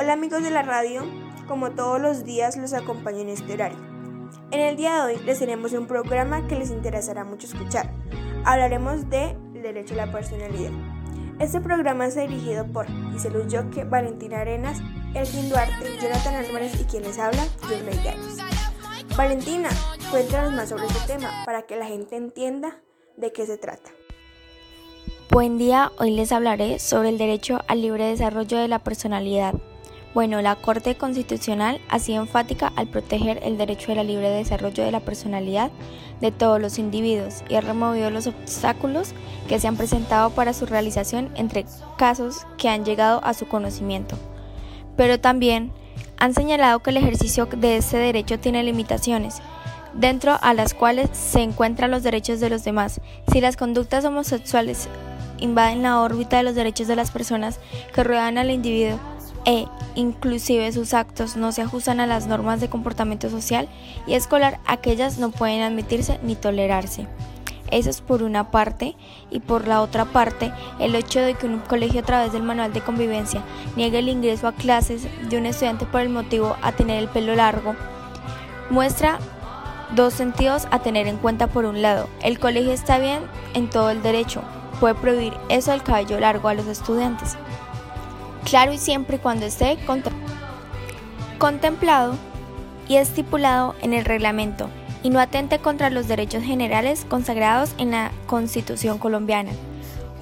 Hola amigos de la radio, como todos los días los acompaño en este horario. En el día de hoy les tenemos un programa que les interesará mucho escuchar. Hablaremos de derecho a la personalidad. Este programa está dirigido por Gisela Yoque, Valentina Arenas, Elgin Duarte, Jonathan Álvarez y quien les habla, Yurley Gallos. Valentina, cuéntanos más sobre este tema para que la gente entienda de qué se trata. Buen día, hoy les hablaré sobre el derecho al libre desarrollo de la personalidad. Bueno, la Corte Constitucional ha sido enfática al proteger el derecho al libre desarrollo de la personalidad de todos los individuos y ha removido los obstáculos que se han presentado para su realización entre casos que han llegado a su conocimiento. Pero también han señalado que el ejercicio de ese derecho tiene limitaciones, dentro a las cuales se encuentran los derechos de los demás. Si las conductas homosexuales invaden la órbita de los derechos de las personas que rodean al individuo e inclusive sus actos no se ajustan a las normas de comportamiento social y escolar, aquellas no pueden admitirse ni tolerarse. Eso es por una parte y por la otra parte el hecho de que un colegio a través del manual de convivencia niegue el ingreso a clases de un estudiante por el motivo a tener el pelo largo muestra dos sentidos a tener en cuenta por un lado. El colegio está bien en todo el derecho, puede prohibir eso del cabello largo a los estudiantes. Claro y siempre cuando esté contemplado y estipulado en el reglamento y no atente contra los derechos generales consagrados en la Constitución colombiana.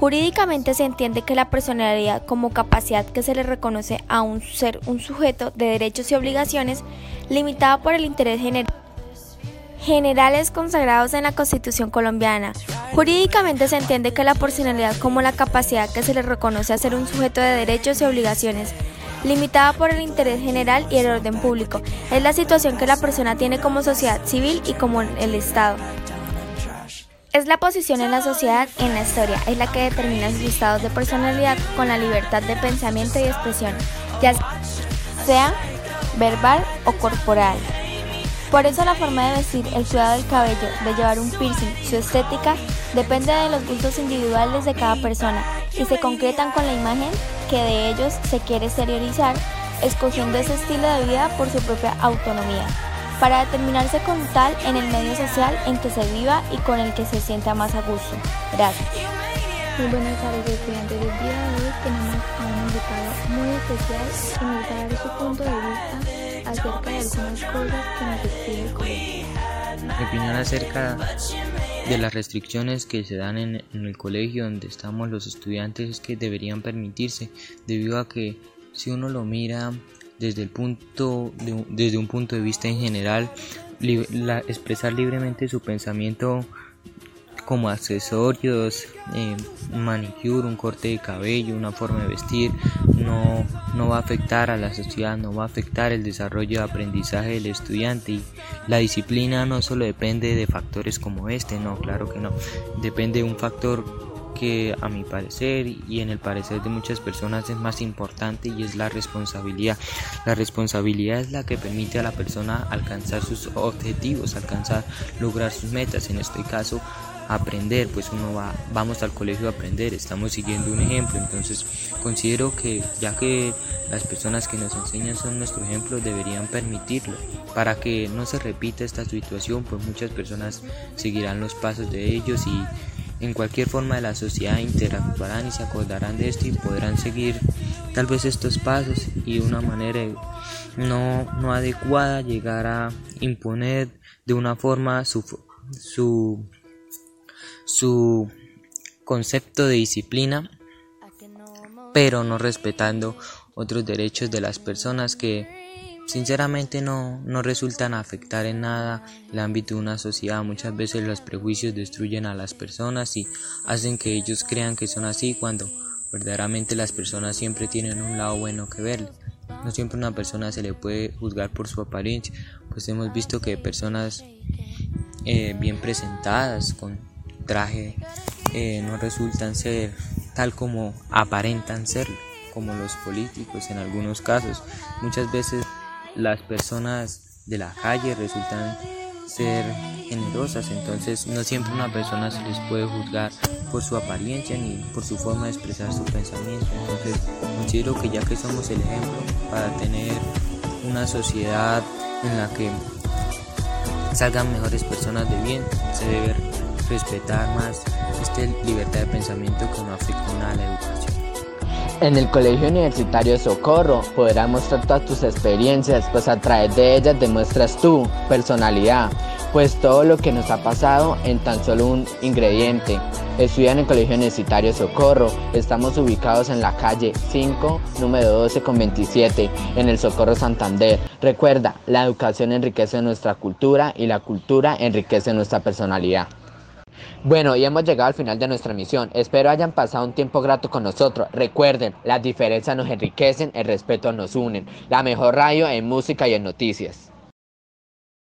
Jurídicamente se entiende que la personalidad como capacidad que se le reconoce a un ser un sujeto de derechos y obligaciones limitada por el interés general generales consagrados en la Constitución colombiana. Jurídicamente se entiende que la personalidad como la capacidad que se le reconoce a ser un sujeto de derechos y obligaciones, limitada por el interés general y el orden público. Es la situación que la persona tiene como sociedad civil y como el Estado. Es la posición en la sociedad en la historia, es la que determina sus estados de personalidad con la libertad de pensamiento y expresión, ya sea verbal o corporal. Por eso la forma de vestir, el cuidado del cabello, de llevar un piercing, su estética, depende de los gustos individuales de cada persona y se concretan con la imagen que de ellos se quiere exteriorizar, escogiendo ese estilo de vida por su propia autonomía, para determinarse con tal en el medio social en que se viva y con el que se sienta más a gusto. Gracias. Muy buenas tardes estudiantes. El día de hoy tenemos a un invitado muy especial que nos va a dar su punto de vista de. Mi opinión acerca de las restricciones que se dan en, el colegio donde estamos los estudiantes es que deberían permitirse debido a que si uno lo mira desde el punto desde un punto de vista en general expresar libremente su pensamiento como accesorios, eh, manicure, un corte de cabello, una forma de vestir, no, no va a afectar a la sociedad, no va a afectar el desarrollo de aprendizaje del estudiante la disciplina no solo depende de factores como este, no, claro que no, depende de un factor que a mi parecer y en el parecer de muchas personas es más importante y es la responsabilidad. La responsabilidad es la que permite a la persona alcanzar sus objetivos, alcanzar, lograr sus metas. En este caso, aprender, pues uno va, vamos al colegio a aprender, estamos siguiendo un ejemplo, entonces considero que ya que las personas que nos enseñan son nuestro ejemplo, deberían permitirlo, para que no se repita esta situación, pues muchas personas seguirán los pasos de ellos y en cualquier forma de la sociedad interactuarán y se acordarán de esto y podrán seguir tal vez estos pasos y de una manera no, no adecuada llegar a imponer de una forma su, su su concepto de disciplina, pero no respetando otros derechos de las personas que sinceramente no, no resultan afectar en nada el ámbito de una sociedad. Muchas veces los prejuicios destruyen a las personas y hacen que ellos crean que son así cuando verdaderamente las personas siempre tienen un lado bueno que ver. No siempre una persona se le puede juzgar por su apariencia, pues hemos visto que personas eh, bien presentadas, con traje eh, no resultan ser tal como aparentan ser, como los políticos en algunos casos. Muchas veces las personas de la calle resultan ser generosas, entonces no siempre una persona se les puede juzgar por su apariencia ni por su forma de expresar su pensamiento. Entonces considero que ya que somos el ejemplo para tener una sociedad en la que salgan mejores personas de bien, se debe respetar más esta libertad de pensamiento que no afecta a la educación. En el Colegio Universitario Socorro podrás mostrar todas tus experiencias, pues a través de ellas demuestras tu personalidad, pues todo lo que nos ha pasado en tan solo un ingrediente. Estudia en el Colegio Universitario Socorro, estamos ubicados en la calle 5, número 12 con 27, en el Socorro Santander. Recuerda, la educación enriquece nuestra cultura y la cultura enriquece nuestra personalidad. Bueno, y hemos llegado al final de nuestra misión. Espero hayan pasado un tiempo grato con nosotros. Recuerden, las diferencias nos enriquecen, el respeto nos unen. La mejor radio en música y en noticias.